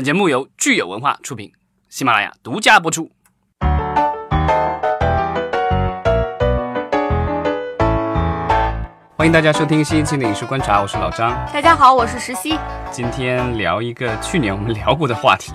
本节目由聚友文化出品，喜马拉雅独家播出。欢迎大家收听新一期的影视观察，我是老张。大家好，我是石溪。今天聊一个去年我们聊过的话题。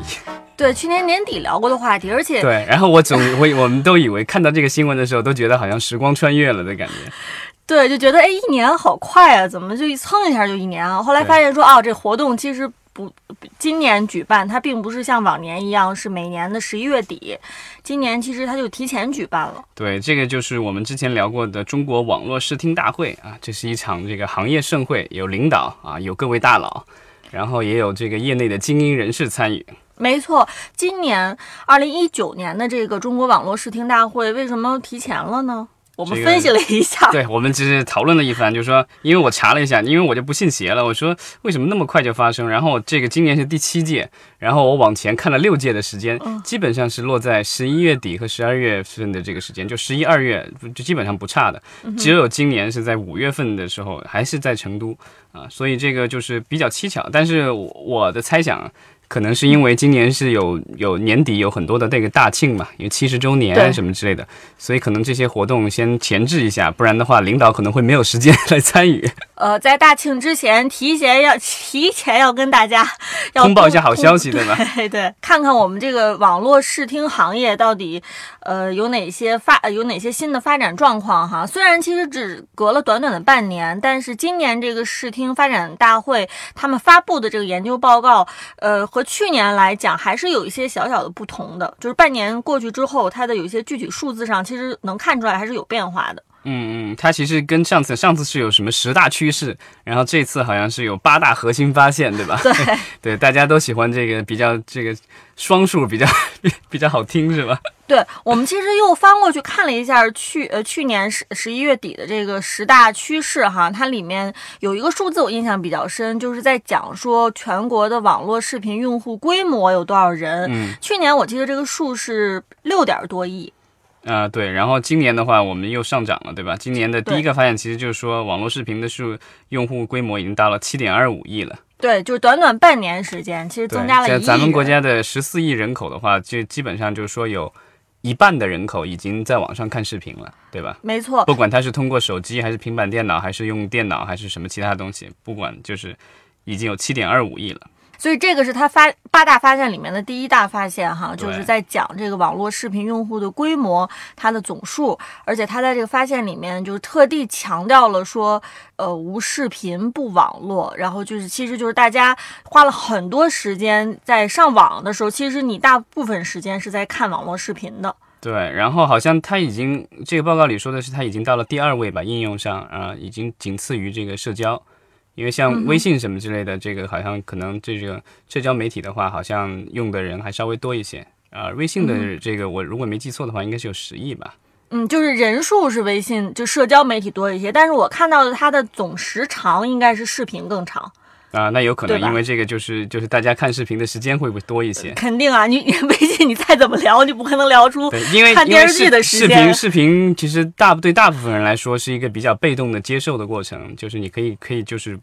对，去年年底聊过的话题，而且对，然后我总我 我们都以为看到这个新闻的时候，都觉得好像时光穿越了的感觉。对，就觉得哎，一年好快啊，怎么就一蹭一下就一年啊？后来发现说，哦，这活动其实不，今年举办它并不是像往年一样是每年的十一月底，今年其实它就提前举办了。对，这个就是我们之前聊过的中国网络视听大会啊，这是一场这个行业盛会，有领导啊，有各位大佬，然后也有这个业内的精英人士参与。没错，今年二零一九年的这个中国网络视听大会为什么提前了呢？我们分析了一下，对我们只是讨论了一番，就是说，因为我查了一下，因为我就不信邪了，我说为什么那么快就发生？然后这个今年是第七届，然后我往前看了六届的时间，基本上是落在十一月底和十二月份的这个时间，就十一二月就基本上不差的，只有今年是在五月份的时候还是在成都啊，所以这个就是比较蹊跷。但是我的猜想。可能是因为今年是有有年底有很多的这个大庆嘛，因为七十周年什么之类的，所以可能这些活动先前置一下，不然的话领导可能会没有时间 来参与。呃，在大庆之前，提前要 提前要跟大家 要通报一下好消息，对吧？对对，看看我们这个网络视听行业到底呃有哪些发有哪些新的发展状况哈。虽然其实只隔了短短的半年，但是今年这个视听发展大会他们发布的这个研究报告，呃。和去年来讲，还是有一些小小的不同的。就是半年过去之后，它的有一些具体数字上，其实能看出来还是有变化的。嗯嗯，它其实跟上次上次是有什么十大趋势，然后这次好像是有八大核心发现，对吧？对 对，大家都喜欢这个比较这个双数比较 比较好听，是吧？对我们其实又翻过去看了一下去呃去年十十一月底的这个十大趋势哈，它里面有一个数字我印象比较深，就是在讲说全国的网络视频用户规模有多少人。嗯，去年我记得这个数是六点多亿。啊，对，然后今年的话我们又上涨了，对吧？今年的第一个发现其实就是说网络视频的数用户规模已经到了七点二五亿了。对，就是短短半年时间，其实增加了一亿。在咱们国家的十四亿人口的话，就基本上就是说有。一半的人口已经在网上看视频了，对吧？没错，不管他是通过手机，还是平板电脑，还是用电脑，还是什么其他东西，不管就是已经有七点二五亿了。所以这个是他发八大发现里面的第一大发现哈，就是在讲这个网络视频用户的规模，它的总数，而且他在这个发现里面就是特地强调了说，呃，无视频不网络，然后就是其实就是大家花了很多时间在上网的时候，其实你大部分时间是在看网络视频的。对，然后好像他已经这个报告里说的是他已经到了第二位吧，应用上啊，已经仅次于这个社交。因为像微信什么之类的，这个好像可能这个社交媒体的话，好像用的人还稍微多一些啊。微信的这个，我如果没记错的话，应该是有十亿吧。嗯，就是人数是微信就社交媒体多一些，但是我看到的它的总时长应该是视频更长。啊，那有可能，因为这个就是就是大家看视频的时间会不会多一些？肯定啊，你 你微信你再怎么聊，你不可能聊出因为看电视剧的时间。视频视频其实大对大部分人来说是一个比较被动的接受的过程，就是你可以可以就是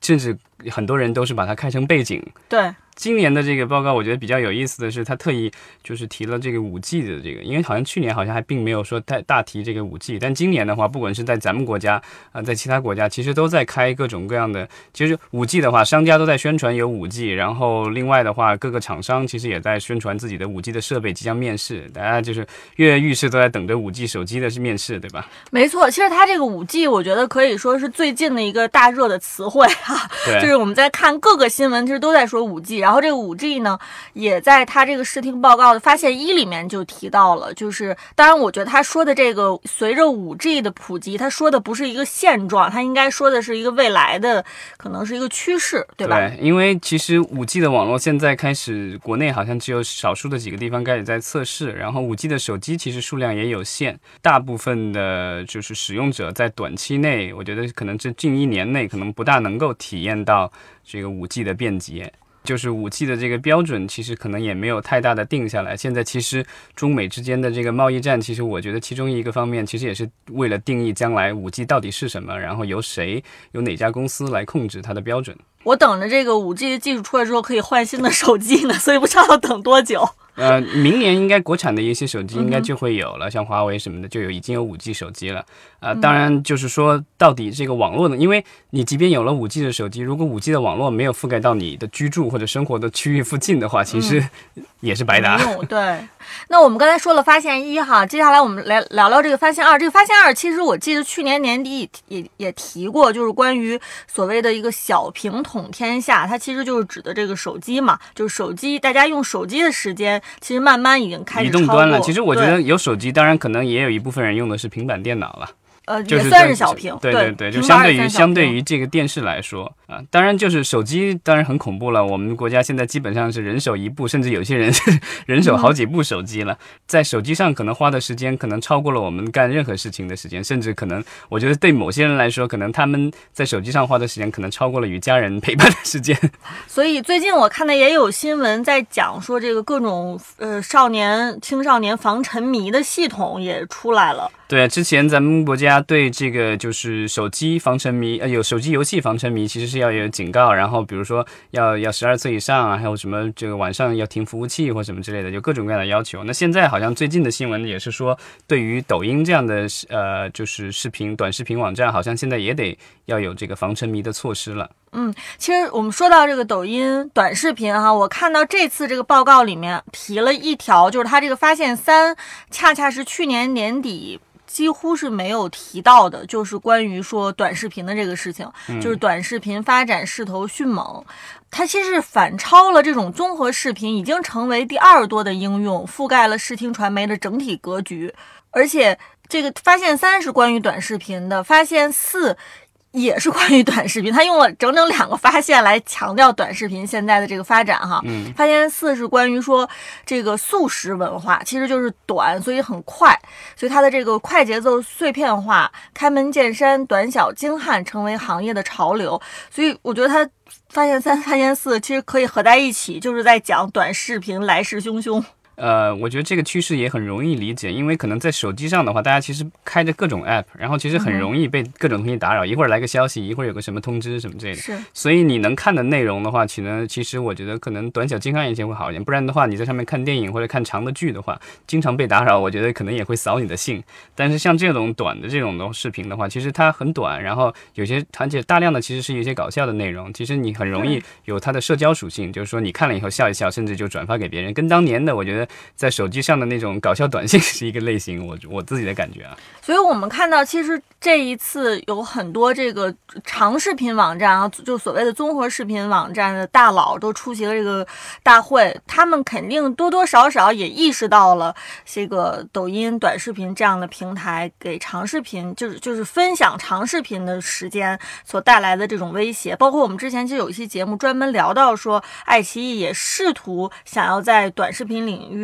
甚至很多人都是把它开成背景。对。今年的这个报告，我觉得比较有意思的是，他特意就是提了这个五 G 的这个，因为好像去年好像还并没有说太大提这个五 G，但今年的话，不管是在咱们国家啊，在其他国家，其实都在开各种各样的。其实五 G 的话，商家都在宣传有五 G，然后另外的话，各个厂商其实也在宣传自己的五 G 的设备即将面世，大家就是跃跃欲试，都在等着五 G 手机的是面世，对吧？没错，其实它这个五 G，我觉得可以说是最近的一个大热的词汇哈，就是我们在看各个新闻，其实都在说五 G，然后这个五 G 呢。也在他这个视听报告的发现一里面就提到了，就是当然，我觉得他说的这个随着五 G 的普及，他说的不是一个现状，他应该说的是一个未来的，可能是一个趋势，对吧？对，因为其实五 G 的网络现在开始，国内好像只有少数的几个地方开始在测试，然后五 G 的手机其实数量也有限，大部分的就是使用者在短期内，我觉得可能这近一年内可能不大能够体验到这个五 G 的便捷。就是五 G 的这个标准，其实可能也没有太大的定下来。现在其实中美之间的这个贸易战，其实我觉得其中一个方面，其实也是为了定义将来五 G 到底是什么，然后由谁、由哪家公司来控制它的标准。我等着这个五 G 的技术出来之后可以换新的手机呢，所以不知道要等多久。呃，明年应该国产的一些手机应该就会有了，像华为什么的就有已经有五 G 手机了。啊，当然就是说，到底这个网络呢？因为你即便有了五 G 的手机，如果五 G 的网络没有覆盖到你的居住或者生活的区域附近的话，其实 也是白搭。对。那我们刚才说了发现一哈，接下来我们来聊聊这个发现二。这个发现二，其实我记得去年年底也也也提过，就是关于所谓的一个小屏统天下，它其实就是指的这个手机嘛，就是手机，大家用手机的时间其实慢慢已经开始移动端了。其实我觉得有手机，当然可能也有一部分人用的是平板电脑了。呃，也算是小屏，对对对，就相对于相对于这个电视来说啊，当然就是手机，当然很恐怖了。我们国家现在基本上是人手一部，甚至有些人是 人手好几部手机了，在手机上可能花的时间可能超过了我们干任何事情的时间，甚至可能我觉得对某些人来说，可能他们在手机上花的时间可能超过了与家人陪伴的时间。所以最近我看的也有新闻在讲说，这个各种呃少年青少年防沉迷的系统也出来了。对，之前咱们国家对这个就是手机防沉迷，呃，有手机游戏防沉迷，其实是要有警告，然后比如说要要十二岁以上啊，还有什么这个晚上要停服务器或什么之类的，有各种各样的要求。那现在好像最近的新闻也是说，对于抖音这样的呃就是视频短视频网站，好像现在也得要有这个防沉迷的措施了。嗯，其实我们说到这个抖音短视频哈，我看到这次这个报告里面提了一条，就是它这个发现三，恰恰是去年年底。几乎是没有提到的，就是关于说短视频的这个事情，就是短视频发展势头迅猛，它其实反超了这种综合视频，已经成为第二多的应用，覆盖了视听传媒的整体格局。而且这个发现三是关于短视频的，发现四。也是关于短视频，他用了整整两个发现来强调短视频现在的这个发展哈。嗯，发现四是关于说这个速食文化，其实就是短，所以很快，所以它的这个快节奏、碎片化、开门见山、短小精悍成为行业的潮流。所以我觉得它发现三、发现四其实可以合在一起，就是在讲短视频来势汹汹。呃，我觉得这个趋势也很容易理解，因为可能在手机上的话，大家其实开着各种 app，然后其实很容易被各种东西打扰，一会儿来个消息，一会儿有个什么通知什么之类的。是。所以你能看的内容的话，其实其实我觉得可能短小精悍一些会好一点，不然的话你在上面看电影或者看长的剧的话，经常被打扰，我觉得可能也会扫你的兴。但是像这种短的这种的视频的话，其实它很短，然后有些而且大量的其实是一些搞笑的内容，其实你很容易有它的社交属性，就是说你看了以后笑一笑，甚至就转发给别人，跟当年的我觉得在手机上。的那种搞笑短信是一个类型，我我自己的感觉啊。所以我们看到，其实这一次有很多这个长视频网站啊，就所谓的综合视频网站的大佬都出席了这个大会，他们肯定多多少少也意识到了这个抖音短视频这样的平台给长视频，就是就是分享长视频的时间所带来的这种威胁。包括我们之前其实有一期节目专门聊到说，爱奇艺也试图想要在短视频领域，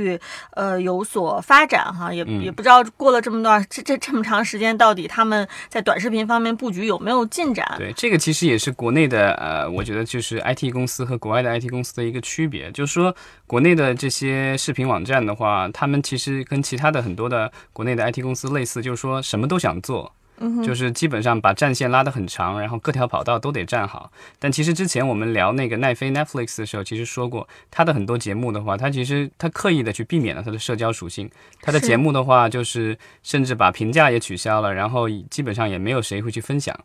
呃。有所发展哈，也也不知道过了这么段这这这么长时间，到底他们在短视频方面布局有没有进展？对，这个其实也是国内的呃，我觉得就是 IT 公司和国外的 IT 公司的一个区别，就是说国内的这些视频网站的话，他们其实跟其他的很多的国内的 IT 公司类似，就是说什么都想做。就是基本上把战线拉得很长，然后各条跑道都得站好。但其实之前我们聊那个奈飞 Netflix 的时候，其实说过，它的很多节目的话，它其实它刻意的去避免了它的社交属性。它的节目的话，就是甚至把评价也取消了，然后基本上也没有谁会去分享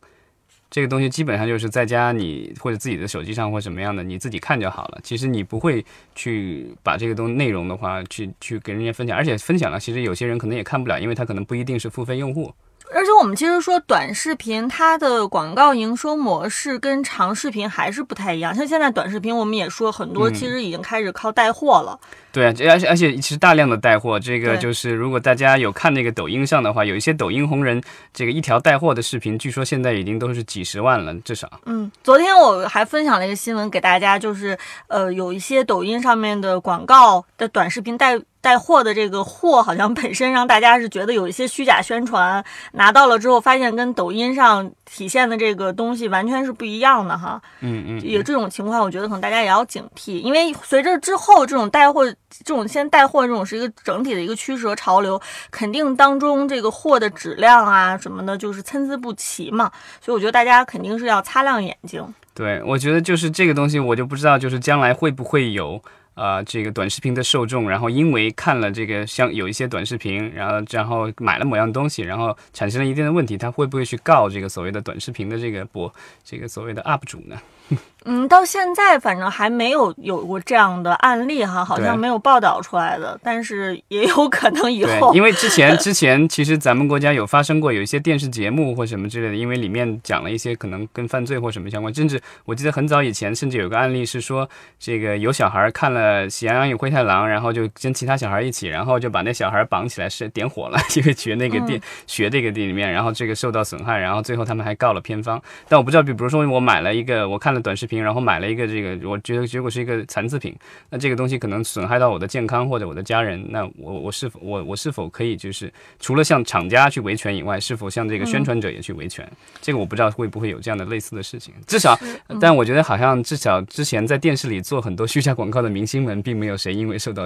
这个东西。基本上就是在家你或者自己的手机上或什么样的，你自己看就好了。其实你不会去把这个东内容的话去去给人家分享，而且分享了，其实有些人可能也看不了，因为他可能不一定是付费用户。而且我们其实说短视频，它的广告营收模式跟长视频还是不太一样。像现在短视频，我们也说很多其实已经开始靠带货了。对，而且而且其实大量的带货，这个就是如果大家有看那个抖音上的话，有一些抖音红人，这个一条带货的视频，据说现在已经都是几十万了，至少。嗯，昨天我还分享了一个新闻给大家，就是呃，有一些抖音上面的广告的短视频带带货的这个货好像本身让大家是觉得有一些虚假宣传，拿到了之后发现跟抖音上体现的这个东西完全是不一样的哈。嗯嗯，有这种情况，我觉得可能大家也要警惕，因为随着之后这种带货、这种先带货这种是一个整体的一个趋势和潮流，肯定当中这个货的质量啊什么的，就是参差不齐嘛。所以我觉得大家肯定是要擦亮眼睛。对，我觉得就是这个东西，我就不知道，就是将来会不会有。啊，这个短视频的受众，然后因为看了这个像有一些短视频，然后然后买了某样东西，然后产生了一定的问题，他会不会去告这个所谓的短视频的这个博，这个所谓的 UP 主呢？嗯，到现在反正还没有有过这样的案例哈，好像没有报道出来的，但是也有可能以后。因为之前 之前其实咱们国家有发生过有一些电视节目或什么之类的，因为里面讲了一些可能跟犯罪或什么相关，甚至我记得很早以前甚至有个案例是说，这个有小孩看了《喜羊羊与灰太狼》，然后就跟其他小孩一起，然后就把那小孩绑起来是点火了，因为学那个电学这个电里面，然后这个受到损害，然后最后他们还告了片方。但我不知道，比比如说我买了一个，我看了短视频，然后买了一个。这个我觉得结果是一个残次品，那这个东西可能损害到我的健康或者我的家人，那我我是否我我是否可以就是除了向厂家去维权以外，是否向这个宣传者也去维权？这个我不知道会不会有这样的类似的事情。至少，但我觉得好像至少之前在电视里做很多虚假广告的明星们，并没有谁因为受到。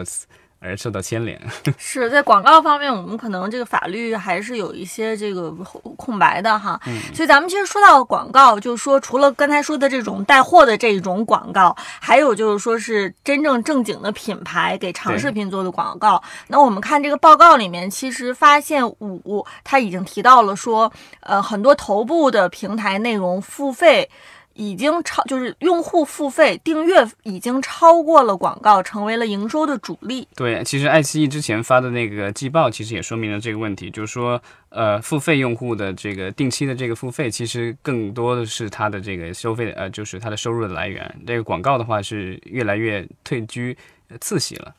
而受到牵连，是在广告方面，我们可能这个法律还是有一些这个空白的哈。嗯，所以咱们其实说到广告，就是说除了刚才说的这种带货的这种广告，还有就是说是真正正经的品牌给长视频做的广告。那我们看这个报告里面，其实发现五他已经提到了说，呃，很多头部的平台内容付费。已经超就是用户付费订阅已经超过了广告，成为了营收的主力。对，其实爱奇艺之前发的那个季报，其实也说明了这个问题，就是说，呃，付费用户的这个定期的这个付费，其实更多的是它的这个收费，呃，就是它的收入的来源。这个广告的话是越来越退居次席了。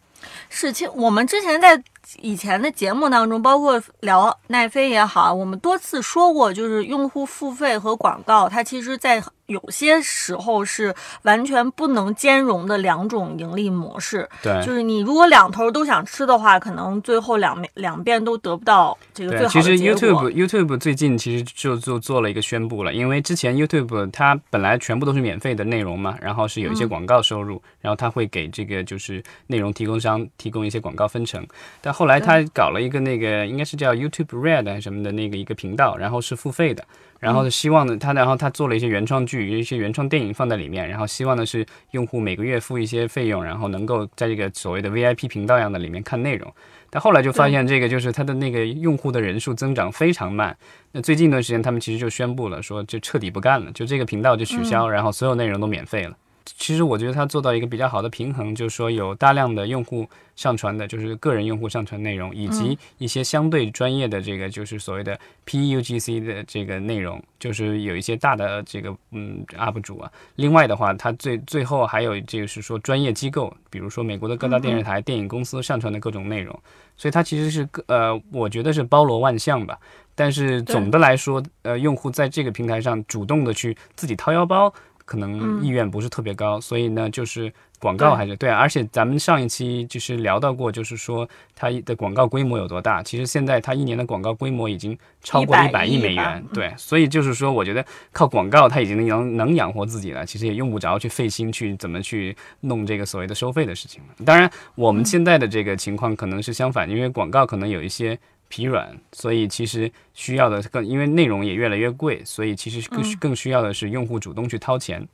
是，其我们之前在。以前的节目当中，包括聊奈飞也好，我们多次说过，就是用户付费和广告，它其实在有些时候是完全不能兼容的两种盈利模式。对，就是你如果两头都想吃的话，可能最后两面两边都得不到这个最好的其实 YouTube YouTube 最近其实就就做了一个宣布了，因为之前 YouTube 它本来全部都是免费的内容嘛，然后是有一些广告收入，然后它会给这个就是内容提供商提供一些广告分成，但后来他搞了一个那个应该是叫 YouTube Red 什么的那个一个频道，然后是付费的，然后希望呢他然后他做了一些原创剧，有一些原创电影放在里面，然后希望的是用户每个月付一些费用，然后能够在这个所谓的 VIP 频道样的里面看内容。但后来就发现这个就是他的那个用户的人数增长非常慢。那最近一段时间他们其实就宣布了说就彻底不干了，就这个频道就取消，然后所有内容都免费了。其实我觉得它做到一个比较好的平衡，就是说有大量的用户上传的，就是个人用户上传内容，以及一些相对专业的这个就是所谓的 PUGC 的这个内容，就是有一些大的这个嗯 UP 主啊。另外的话，它最最后还有就是说专业机构，比如说美国的各大电视台、电影公司上传的各种内容，所以它其实是呃，我觉得是包罗万象吧。但是总的来说，呃，用户在这个平台上主动的去自己掏腰包。可能意愿不是特别高，所以呢，就是广告还是对，而且咱们上一期就是聊到过，就是说它的广告规模有多大。其实现在它一年的广告规模已经超过一百亿美元，对，所以就是说，我觉得靠广告它已经能能养活自己了，其实也用不着去费心去怎么去弄这个所谓的收费的事情了。当然，我们现在的这个情况可能是相反，因为广告可能有一些。疲软，所以其实需要的更，因为内容也越来越贵，所以其实更更需要的是用户主动去掏钱。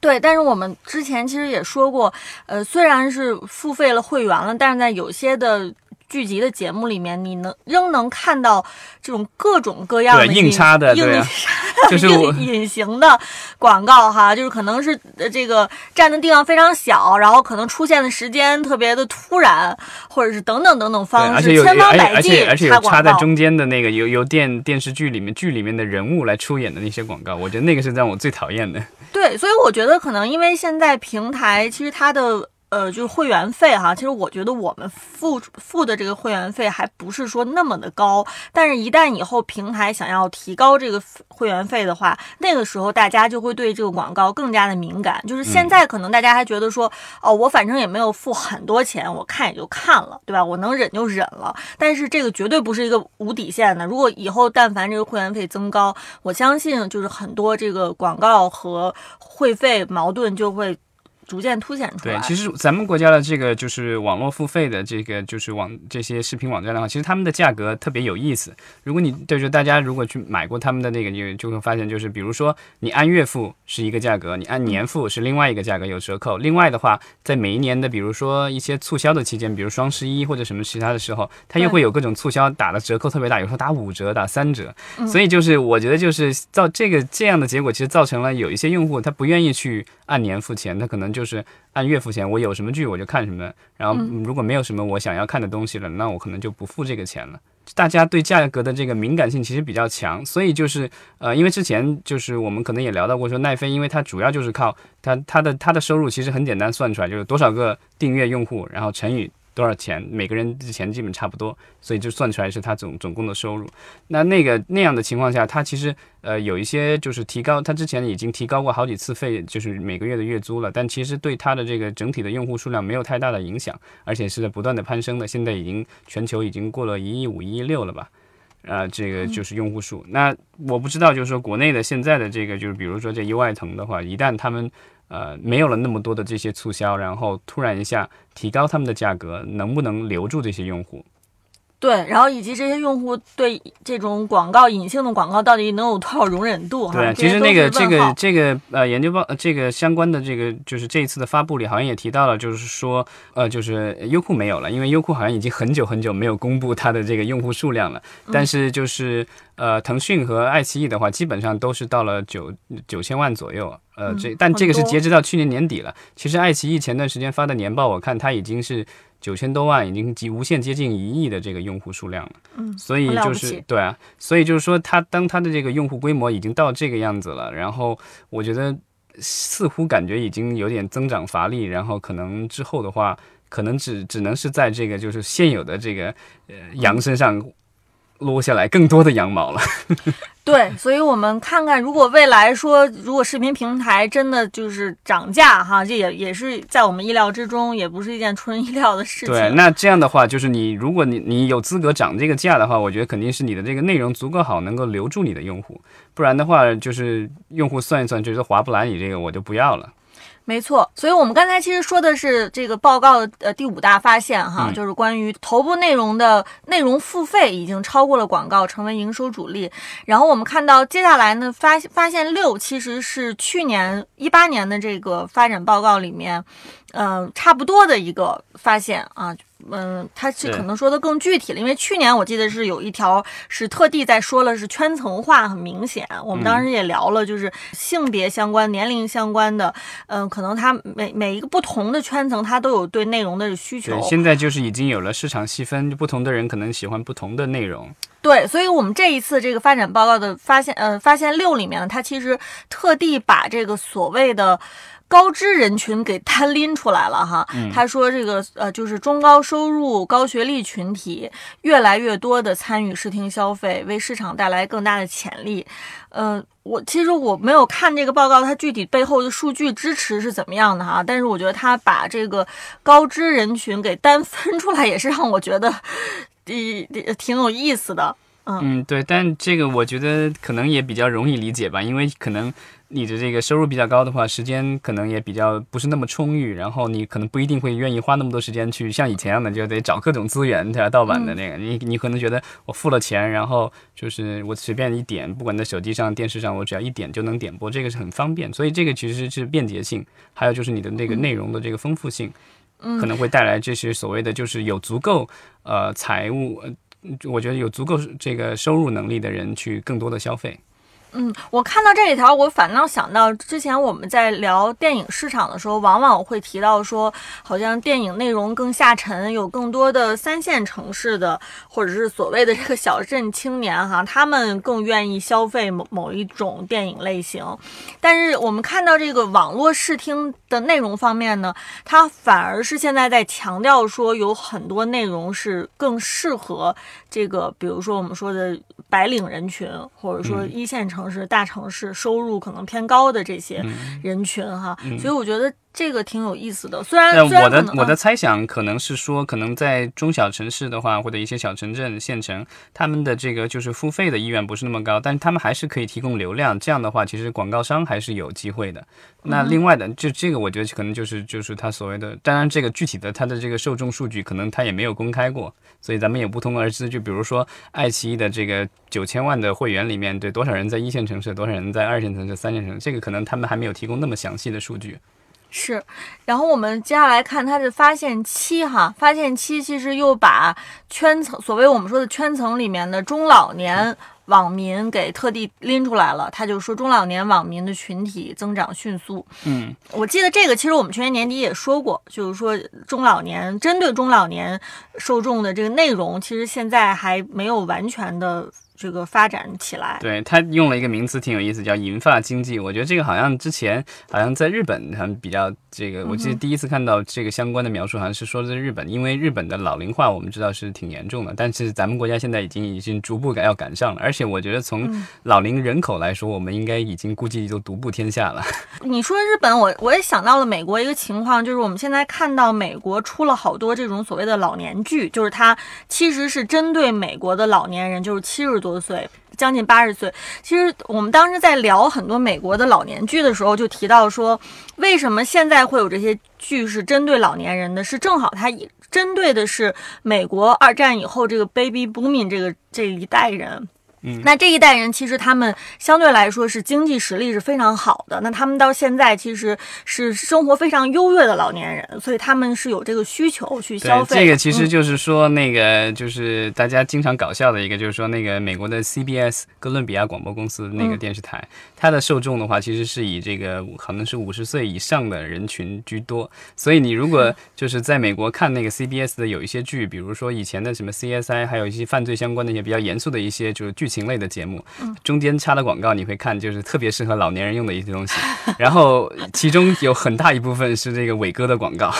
对，但是我们之前其实也说过，呃，虽然是付费了会员了，但是在有些的。剧集的节目里面，你能仍能看到这种各种各样的硬插的，硬 就是隐形的广告哈，就是可能是这个占的地方非常小，然后可能出现的时间特别的突然，或者是等等等等方式，千方百计而且有插在中间的那个由由电电视剧里面剧里面的人物来出演的那些广告，我觉得那个是让我最讨厌的。对，所以我觉得可能因为现在平台其实它的。呃，就是会员费哈，其实我觉得我们付付的这个会员费还不是说那么的高，但是一旦以后平台想要提高这个会员费的话，那个时候大家就会对这个广告更加的敏感。就是现在可能大家还觉得说，哦，我反正也没有付很多钱，我看也就看了，对吧？我能忍就忍了。但是这个绝对不是一个无底线的。如果以后但凡这个会员费增高，我相信就是很多这个广告和会费矛盾就会。逐渐凸显出来。对，其实咱们国家的这个就是网络付费的这个就是网这些视频网站的话，其实他们的价格特别有意思。如果你就是大家如果去买过他们的那个，你就会发现，就是比如说你按月付是一个价格，你按年付是另外一个价格，有折扣。另外的话，在每一年的比如说一些促销的期间，比如双十一或者什么其他的时候，它又会有各种促销，打的折扣特别大，有时候打五折、打三折。所以就是我觉得就是造这个这样的结果，其实造成了有一些用户他不愿意去。按年付钱，他可能就是按月付钱。我有什么剧我就看什么，然后如果没有什么我想要看的东西了，那我可能就不付这个钱了。大家对价格的这个敏感性其实比较强，所以就是呃，因为之前就是我们可能也聊到过，说奈飞，因为它主要就是靠它它的它的收入其实很简单算出来，就是多少个订阅用户，然后乘以。多少钱？每个人之前基本差不多，所以就算出来是他总总共的收入。那那个那样的情况下，他其实呃有一些就是提高，他之前已经提高过好几次费，就是每个月的月租了。但其实对他的这个整体的用户数量没有太大的影响，而且是在不断的攀升的。现在已经全球已经过了一亿五、一亿六了吧？啊，这个就是用户数。那我不知道，就是说国内的现在的这个，就是比如说这优爱腾的话，一旦他们。呃，没有了那么多的这些促销，然后突然一下提高他们的价格，能不能留住这些用户？对，然后以及这些用户对这种广告隐性的广告到底能有多少容忍度？对，其实那个这个这个呃研究报这个相关的这个就是这一次的发布里好像也提到了，就是说呃就是优酷没有了，因为优酷好像已经很久很久没有公布它的这个用户数量了。但是就是呃腾讯和爱奇艺的话，基本上都是到了九九千万左右。呃这但这个是截止到去年年底了。其实爱奇艺前段时间发的年报，我看它已经是。九千多万已经及无限接近一亿的这个用户数量了，嗯，所以就是对啊，所以就是说，它当它的这个用户规模已经到这个样子了，然后我觉得似乎感觉已经有点增长乏力，然后可能之后的话，可能只只能是在这个就是现有的这个呃羊身上。落下来更多的羊毛了，对，所以我们看看，如果未来说，如果视频平台真的就是涨价哈，这也也是在我们意料之中，也不是一件出人意料的事情。对，那这样的话，就是你如果你你有资格涨这个价的话，我觉得肯定是你的这个内容足够好，能够留住你的用户，不然的话，就是用户算一算觉得划不来你这个，我就不要了。没错，所以我们刚才其实说的是这个报告呃第五大发现哈，就是关于头部内容的内容付费已经超过了广告，成为营收主力。然后我们看到接下来呢发发现六其实是去年一八年的这个发展报告里面，嗯差不多的一个发现啊。嗯，他是可能说的更具体了，因为去年我记得是有一条是特地在说了，是圈层化很明显。我们当时也聊了，就是性别相关、年龄相关的，嗯，可能它每每一个不同的圈层，它都有对内容的需求。对，现在就是已经有了市场细分，就不同的人可能喜欢不同的内容。对，所以我们这一次这个发展报告的发现，呃，发现六里面呢，它其实特地把这个所谓的。高知人群给单拎出来了哈，他说这个呃就是中高收入高学历群体越来越多的参与视听消费，为市场带来更大的潜力。呃，我其实我没有看这个报告，它具体背后的数据支持是怎么样的哈，但是我觉得他把这个高知人群给单分出来，也是让我觉得，挺挺有意思的。嗯，对，但这个我觉得可能也比较容易理解吧，因为可能你的这个收入比较高的话，时间可能也比较不是那么充裕，然后你可能不一定会愿意花那么多时间去像以前一样的，就得找各种资源，对吧？盗版的那个，你你可能觉得我付了钱，然后就是我随便一点，不管在手机上、电视上，我只要一点就能点播，这个是很方便，所以这个其实是便捷性，还有就是你的那个内容的这个丰富性，可能会带来这些所谓的就是有足够呃财务。我觉得有足够这个收入能力的人去更多的消费。嗯，我看到这一条，我反倒想到之前我们在聊电影市场的时候，往往会提到说，好像电影内容更下沉，有更多的三线城市的或者是所谓的这个小镇青年哈，他们更愿意消费某某一种电影类型。但是我们看到这个网络视听的内容方面呢，它反而是现在在强调说，有很多内容是更适合这个，比如说我们说的白领人群，或者说一线城。城市、大城市收入可能偏高的这些人群哈，所以我觉得。这个挺有意思的，虽然我的我的猜想可能是说，可能在中小城市的话，或者一些小城镇、县城，他们的这个就是付费的意愿不是那么高，但是他们还是可以提供流量。这样的话，其实广告商还是有机会的。那另外的，就这个我觉得可能就是就是他所谓的，当然这个具体的他的这个受众数据可能他也没有公开过，所以咱们也不通而知。就比如说爱奇艺的这个九千万的会员里面，对多少人在一线城市，多少人在二线城市、三线城市，这个可能他们还没有提供那么详细的数据。是，然后我们接下来看它的发现期哈，发现期其实又把圈层，所谓我们说的圈层里面的中老年网民给特地拎出来了。他就说中老年网民的群体增长迅速。嗯，我记得这个其实我们去年年底也说过，就是说中老年针对中老年受众的这个内容，其实现在还没有完全的。这个发展起来，对他用了一个名词挺有意思，叫银发经济。我觉得这个好像之前好像在日本很比较这个，我记得第一次看到这个相关的描述，好像是说在日本，因为日本的老龄化我们知道是挺严重的，但是咱们国家现在已经已经逐步赶要赶上了，而且我觉得从老龄人口来说，我们应该已经估计都独步天下了。你说日本，我我也想到了美国一个情况，就是我们现在看到美国出了好多这种所谓的老年剧，就是它其实是针对美国的老年人，就是七十。多岁，将近八十岁。其实我们当时在聊很多美国的老年剧的时候，就提到说，为什么现在会有这些剧是针对老年人的？是正好它针对的是美国二战以后这个 baby booming 这个这一代人。嗯，那这一代人其实他们相对来说是经济实力是非常好的，那他们到现在其实是生活非常优越的老年人，所以他们是有这个需求去消费。这个其实就是说，那个就是大家经常搞笑的一个，就是说那个美国的 CBS 哥伦比亚广播公司那个电视台，它的受众的话其实是以这个可能是五十岁以上的人群居多，所以你如果就是在美国看那个 CBS 的有一些剧，比如说以前的什么 CSI，还有一些犯罪相关的一些比较严肃的一些就是剧。情类的节目，中间插的广告你会看，就是特别适合老年人用的一些东西，然后其中有很大一部分是这个伟哥的广告。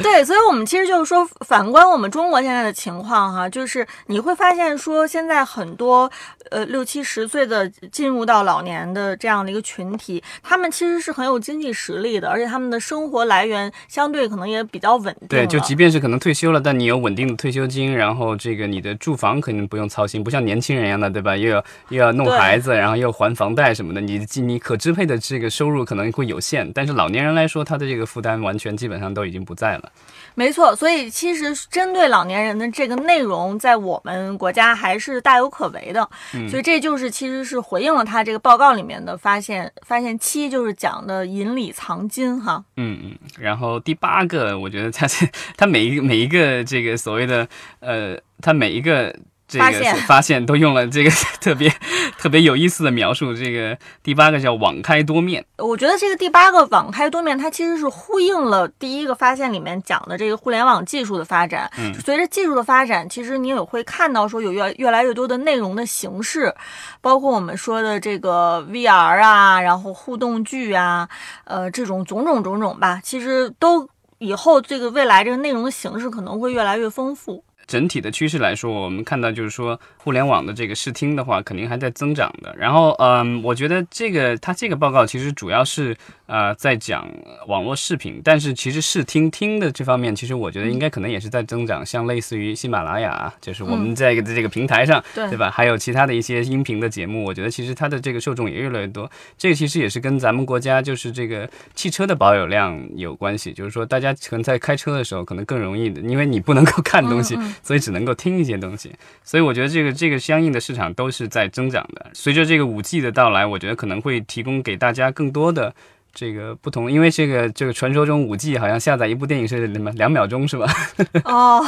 对，所以，我们其实就是说，反观我们中国现在的情况哈，就是你会发现说，现在很多呃六七十岁的进入到老年的这样的一个群体，他们其实是很有经济实力的，而且他们的生活来源相对可能也比较稳定。对，就即便是可能退休了，但你有稳定的退休金，然后这个你的住房肯定不用操心，不像年轻人一样的，对吧？又要又要弄孩子，然后又还房贷什么的，你你可支配的这个收入可能会有限。但是老年人来说，他的这个负担完全基本上都已经不在了。没错，所以其实针对老年人的这个内容，在我们国家还是大有可为的。所以这就是其实是回应了他这个报告里面的发现。发现七就是讲的银里藏金哈。嗯嗯，然后第八个，我觉得他这他每一个每一个这个所谓的呃，他每一个。发现发现都用了这个 特别特别有意思的描述。这个第八个叫网开多面。我觉得这个第八个网开多面，它其实是呼应了第一个发现里面讲的这个互联网技术的发展。嗯，随着技术的发展，其实你也会看到说有越越来越多的内容的形式，包括我们说的这个 VR 啊，然后互动剧啊，呃，这种种种种种吧，其实都以后这个未来这个内容的形式可能会越来越丰富。整体的趋势来说，我们看到就是说，互联网的这个视听的话，肯定还在增长的。然后，嗯，我觉得这个它这个报告其实主要是呃在讲网络视频，但是其实视听听的这方面，其实我觉得应该可能也是在增长。像类似于喜马拉雅，就是我们在这个平台上，对吧？还有其他的一些音频的节目，我觉得其实它的这个受众也越来越多。这个其实也是跟咱们国家就是这个汽车的保有量有关系。就是说，大家可能在开车的时候，可能更容易的，因为你不能够看东西。所以只能够听一些东西，所以我觉得这个这个相应的市场都是在增长的。随着这个五 G 的到来，我觉得可能会提供给大家更多的这个不同，因为这个这个传说中五 G 好像下载一部电影是什么两秒钟是吧？哦，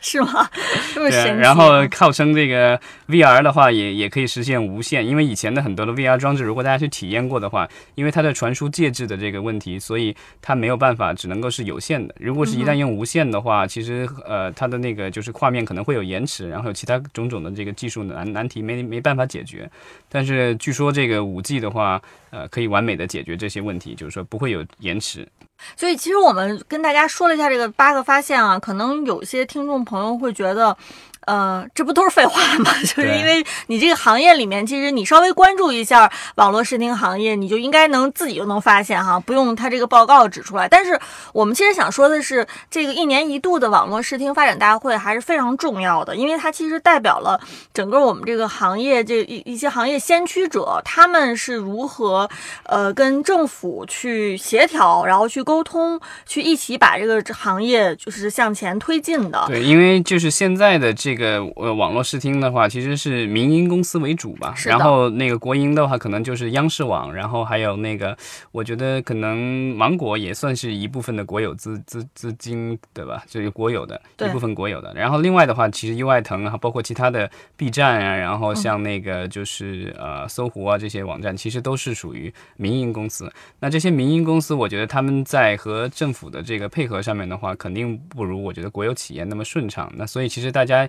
是吗？这么神奇。然后号称这个 VR 的话也也可以实现无线，因为以前的很多的 VR 装置，如果大家去体验过的话，因为它的传输介质的这个问题，所以它没有办法，只能够是有线的。如果是一旦用无线的话，其实呃它的那个就是画面可能会有延迟，然后有其他种种的这个技术难难题没没办法解决。但是据说这个五 G 的话，呃，可以完美的解决这些问题，就是说不会有延迟。所以其实我们跟大家说了一下这个八个发现啊，可能有些听众朋友会觉得。呃，这不都是废话吗？就是因为你这个行业里面，其实你稍微关注一下网络视听行业，你就应该能自己就能发现哈，不用他这个报告指出来。但是我们其实想说的是，这个一年一度的网络视听发展大会还是非常重要的，因为它其实代表了整个我们这个行业这一一些行业先驱者，他们是如何呃跟政府去协调，然后去沟通，去一起把这个行业就是向前推进的。对，因为就是现在的这。这个呃，网络视听的话，其实是民营公司为主吧。然后那个国营的话，可能就是央视网，然后还有那个，我觉得可能芒果也算是一部分的国有资资资金，对吧？就是国有的一部分国有的。然后另外的话，其实优爱腾啊，包括其他的 B 站啊，然后像那个就是呃搜狐啊这些网站，其实都是属于民营公司。那这些民营公司，我觉得他们在和政府的这个配合上面的话，肯定不如我觉得国有企业那么顺畅。那所以其实大家。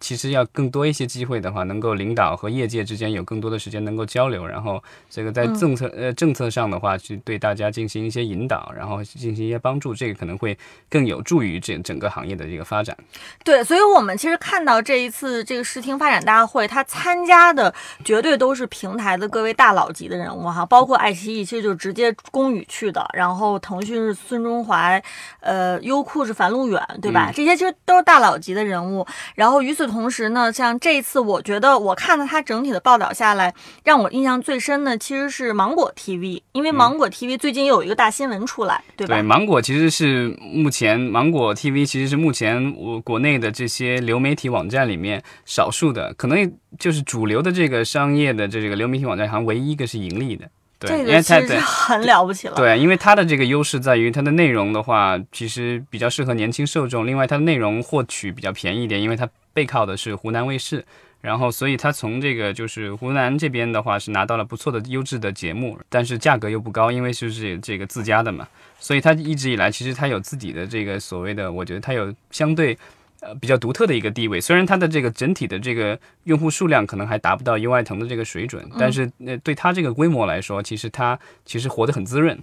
其实要更多一些机会的话，能够领导和业界之间有更多的时间能够交流，然后这个在政策呃政策上的话，去对大家进行一些引导，然后进行一些帮助，这个可能会更有助于这整个行业的这个发展。对，所以我们其实看到这一次这个视听发展大会，他参加的绝对都是平台的各位大佬级的人物哈，包括爱奇艺其实就直接公宇去的，然后腾讯是孙中怀，呃，优酷是樊路远，对吧？这些其实都是大佬级的人物，然后与此。同时呢，像这一次，我觉得我看了它整体的报道下来，让我印象最深的其实是芒果 TV，因为芒果 TV 最近有一个大新闻出来，对吧？对，芒果其实是目前芒果 TV 其实是目前我国内的这些流媒体网站里面少数的，可能就是主流的这个商业的这个流媒体网站，好像唯一一个是盈利的。这个其实很了不起了。对，因为它的这个优势在于它的内容的话，其实比较适合年轻受众。另外，它的内容获取比较便宜一点，因为它背靠的是湖南卫视，然后所以他从这个就是湖南这边的话是拿到了不错的优质的节目，但是价格又不高，因为就是这个自家的嘛，所以他一直以来其实他有自己的这个所谓的，我觉得他有相对。呃，比较独特的一个地位，虽然它的这个整体的这个用户数量可能还达不到优爱腾的这个水准，但是呃，对它这个规模来说，其实它其实活得很滋润。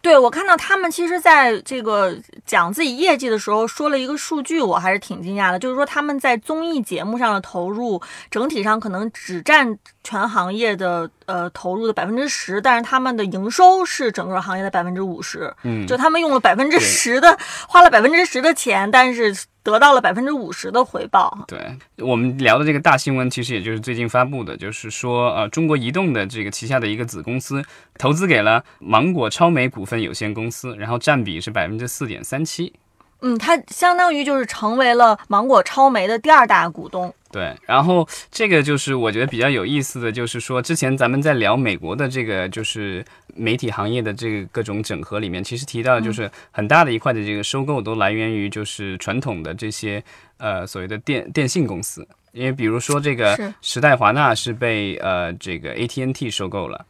对我看到他们其实在这个讲自己业绩的时候说了一个数据，我还是挺惊讶的，就是说他们在综艺节目上的投入整体上可能只占全行业的呃投入的百分之十，但是他们的营收是整个行业的百分之五十。嗯，就他们用了百分之十的花了百分之十的钱，但是。得到了百分之五十的回报。对我们聊的这个大新闻，其实也就是最近发布的，就是说，呃，中国移动的这个旗下的一个子公司投资给了芒果超媒股份有限公司，然后占比是百分之四点三七。嗯，它相当于就是成为了芒果超媒的第二大股东。对，然后这个就是我觉得比较有意思的就是说，之前咱们在聊美国的这个就是媒体行业的这个各种整合里面，其实提到就是很大的一块的这个收购都来源于就是传统的这些呃所谓的电电信公司，因为比如说这个时代华纳是被呃这个 AT&T 收购了。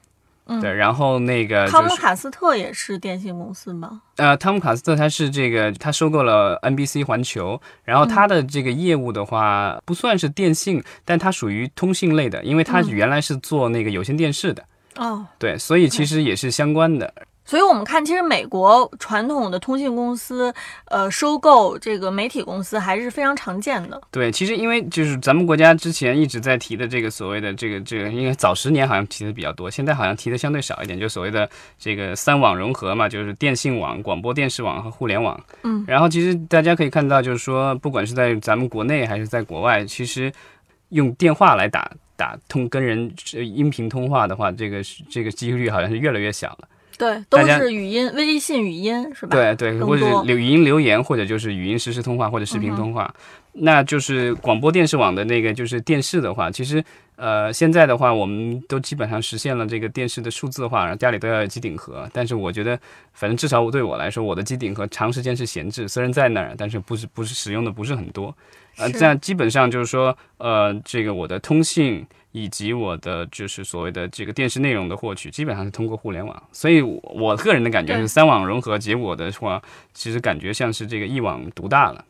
对，然后那个汤姆卡斯特也是电信公司吗？呃，汤姆卡斯特他是这个，他收购了 NBC 环球，然后他的这个业务的话不算是电信，但它属于通信类的，因为他原来是做那个有线电视的。哦，对，所以其实也是相关的。所以，我们看，其实美国传统的通信公司，呃，收购这个媒体公司还是非常常见的。对，其实因为就是咱们国家之前一直在提的这个所谓的这个这个，因为早十年好像提的比较多，现在好像提的相对少一点，就所谓的这个三网融合嘛，就是电信网、广播电视网和互联网。嗯。然后，其实大家可以看到，就是说，不管是在咱们国内还是在国外，其实用电话来打打通跟人音频通话的话，这个这个几率好像是越来越小了。对，都是语音、微信语音是吧？对对，或者是留语音留言，或者就是语音实时通话或者视频通话。那就是广播电视网的那个就是电视的话，其实呃现在的话，我们都基本上实现了这个电视的数字化，然后家里都要有机顶盒。但是我觉得，反正至少我对我来说，我的机顶盒长时间是闲置，虽然在那儿，但是不是不是使用的不是很多。呃，是这样基本上就是说，呃，这个我的通信以及我的就是所谓的这个电视内容的获取，基本上是通过互联网。所以我，个人的感觉是三网融合，结果的话，其实感觉像是这个一网独大了。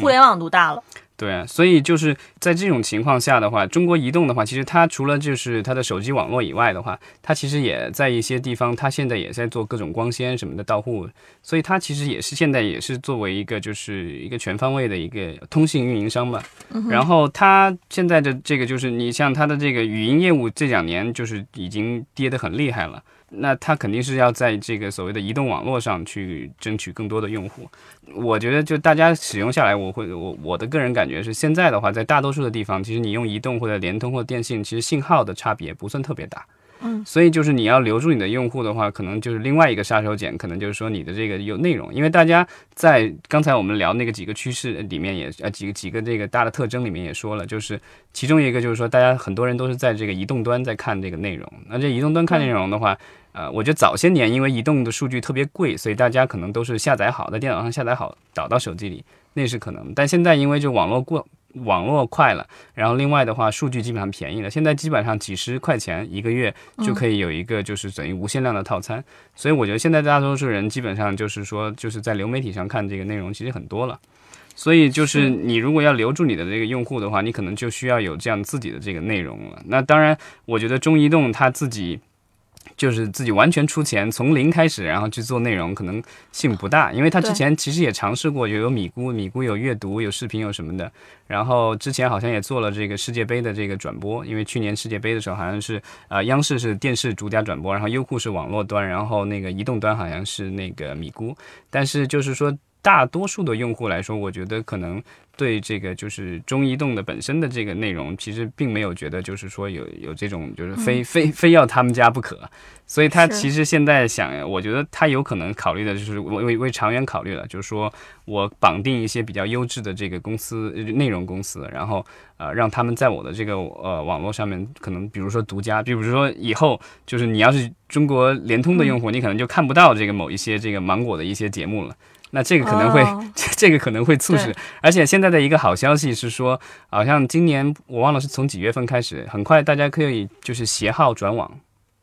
互联网独大了。对啊，所以就是在这种情况下的话，中国移动的话，其实它除了就是它的手机网络以外的话，它其实也在一些地方，它现在也在做各种光纤什么的到户，所以它其实也是现在也是作为一个就是一个全方位的一个通信运营商吧。然后它现在的这个就是你像它的这个语音业务这两年就是已经跌得很厉害了。那它肯定是要在这个所谓的移动网络上去争取更多的用户。我觉得就大家使用下来，我会我我的个人感觉是，现在的话，在大多数的地方，其实你用移动或者联通或电信，其实信号的差别不算特别大。嗯，所以就是你要留住你的用户的话，可能就是另外一个杀手锏，可能就是说你的这个有内容，因为大家在刚才我们聊那个几个趋势里面也呃几个几个这个大的特征里面也说了，就是其中一个就是说大家很多人都是在这个移动端在看这个内容，那这移动端看内容的话。呃，我觉得早些年因为移动的数据特别贵，所以大家可能都是下载好，在电脑上下载好，导到手机里，那是可能。但现在因为就网络过网络快了，然后另外的话，数据基本上便宜了，现在基本上几十块钱一个月就可以有一个就是等于无限量的套餐。所以我觉得现在大多数人基本上就是说，就是在流媒体上看这个内容其实很多了。所以就是你如果要留住你的这个用户的话，你可能就需要有这样自己的这个内容了。那当然，我觉得中移动它自己。就是自己完全出钱，从零开始，然后去做内容，可能性不大，因为他之前其实也尝试过，有有米咕，米咕有阅读，有视频，有什么的。然后之前好像也做了这个世界杯的这个转播，因为去年世界杯的时候好像是呃央视是电视独家转播，然后优酷是网络端，然后那个移动端好像是那个米咕。但是就是说，大多数的用户来说，我觉得可能。对这个就是中移动的本身的这个内容，其实并没有觉得就是说有有这种就是非、非非要他们家不可，所以他其实现在想，我觉得他有可能考虑的就是为为长远考虑了，就是说我绑定一些比较优质的这个公司内容公司，然后呃让他们在我的这个呃网络上面，可能比如说独家，比如说以后就是你要是中国联通的用户，你可能就看不到这个某一些这个芒果的一些节目了。那这个可能会，哦 这个可能会促使，而且现在的一个好消息是说，好像今年我忘了是从几月份开始，很快大家可以就是携号转网。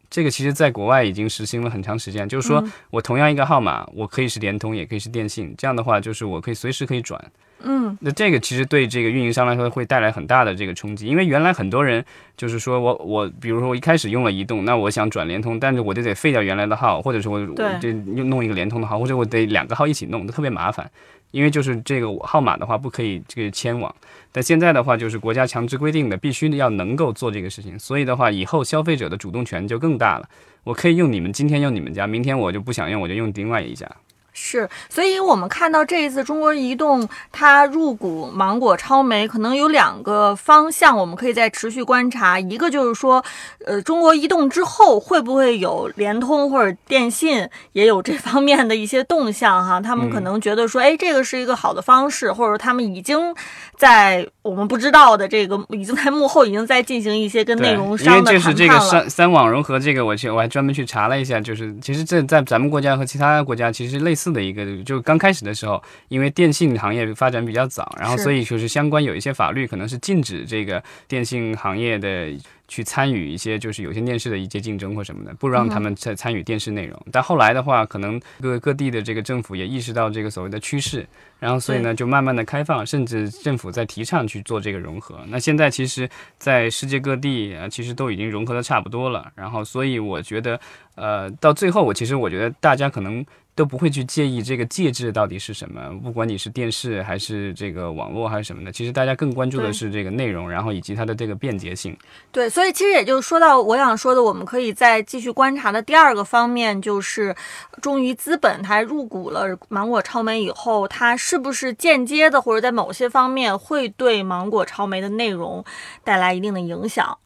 这个其实在国外已经实行了很长时间，就是说我同样一个号码，我可以是联通，也可以是电信，这样的话就是我可以随时可以转。嗯，那这个其实对这个运营商来说会带来很大的这个冲击，因为原来很多人就是说我我比如说我一开始用了移动，那我想转联通，但是我就得废掉原来的号，或者是我就用弄一个联通的号，或者我得两个号一起弄，都特别麻烦。因为就是这个号码的话不可以这个迁网，但现在的话就是国家强制规定的，必须要能够做这个事情，所以的话以后消费者的主动权就更大了。我可以用你们今天用你们家，明天我就不想用，我就用另外一家。是，所以我们看到这一次中国移动它入股芒果超媒，可能有两个方向，我们可以再持续观察。一个就是说，呃，中国移动之后会不会有联通或者电信也有这方面的一些动向哈？他们可能觉得说，哎，这个是一个好的方式，或者他们已经在我们不知道的这个，已经在幕后已经在进行一些跟，内容因为商的就是这个。三三网融合这个，我去我还专门去查了一下，就是其实这在咱们国家和其他国家其实类似的一个，就刚开始的时候，因为电信行业发展比较早，然后所以就是相关有一些法律可能是禁止这个电信行业的。去参与一些就是有线电视的一些竞争或什么的，不让他们再参与电视内容。但后来的话，可能各各地的这个政府也意识到这个所谓的趋势，然后所以呢就慢慢的开放，甚至政府在提倡去做这个融合。那现在其实，在世界各地啊，其实都已经融合的差不多了。然后所以我觉得，呃，到最后我其实我觉得大家可能。都不会去介意这个介质到底是什么，不管你是电视还是这个网络还是什么的，其实大家更关注的是这个内容，然后以及它的这个便捷性。对，所以其实也就是说到我想说的，我们可以再继续观察的第二个方面，就是终于资本它入股了芒果超媒以后，它是不是间接的或者在某些方面会对芒果超媒的内容带来一定的影响？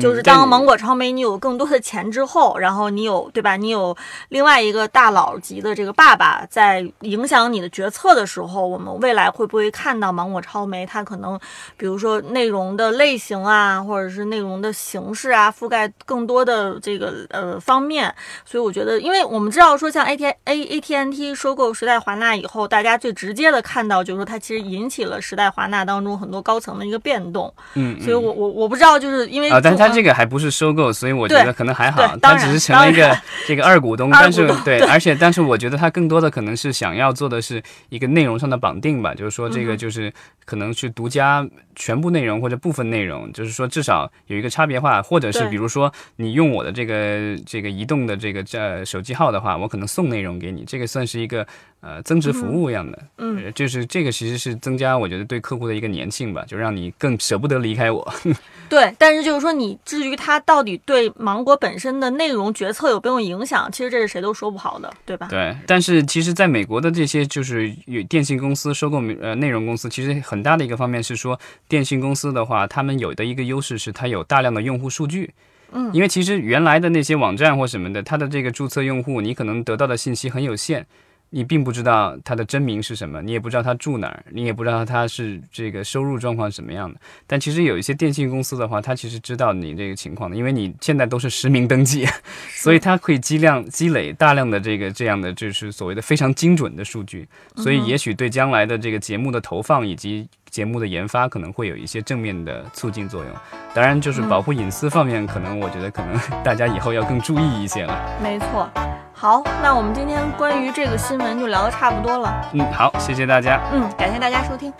就是当芒果超媒你有更多的钱之后，然后你有对吧？你有另外一个大佬级的这个爸爸在影响你的决策的时候，我们未来会不会看到芒果超媒它可能，比如说内容的类型啊，或者是内容的形式啊，覆盖更多的这个呃方面？所以我觉得，因为我们知道说，像 A T A A T N T 收购时代华纳以后，大家最直接的看到就是说，它其实引起了时代华纳当中很多高层的一个变动。嗯，所以我我我不知道，就是因为啊，但它这个还不是收购，所以我觉得可能还好，它只是成了一个这个二股东。但是对，而且但是我觉得它更多的可能是想要做的是一个内容上的绑定吧，就是说这个就是可能去独家全部内容或者部分内容，就是说至少有一个差别化，或者是比如说你用我的这个这个移动的这个这手机号的话，我可能送内容给你，这个算是一个呃增值服务一样的，嗯，就是这个其实是增加我觉得对客户的一个粘性吧，就让你更舍不得离开我。对，但是就是说你至于它到底对芒果本身的内容决策有没有影响，其实这是谁都说不好的，对吧？对，但是其实在美国的这些就是有电信公司收购呃内容公司，其实很大的一个方面是说，电信公司的话，他们有的一个优势是它有大量的用户数据，嗯，因为其实原来的那些网站或什么的，它的这个注册用户，你可能得到的信息很有限。你并不知道他的真名是什么，你也不知道他住哪儿，你也不知道他是这个收入状况什么样的。但其实有一些电信公司的话，他其实知道你这个情况的，因为你现在都是实名登记，所以它可以积量积累大量的这个这样的就是所谓的非常精准的数据，所以也许对将来的这个节目的投放以及节目的研发可能会有一些正面的促进作用。当然，就是保护隐私方面，可能我觉得可能大家以后要更注意一些了。没错。好，那我们今天关于这个新闻就聊得差不多了。嗯，好，谢谢大家。嗯，感谢大家收听。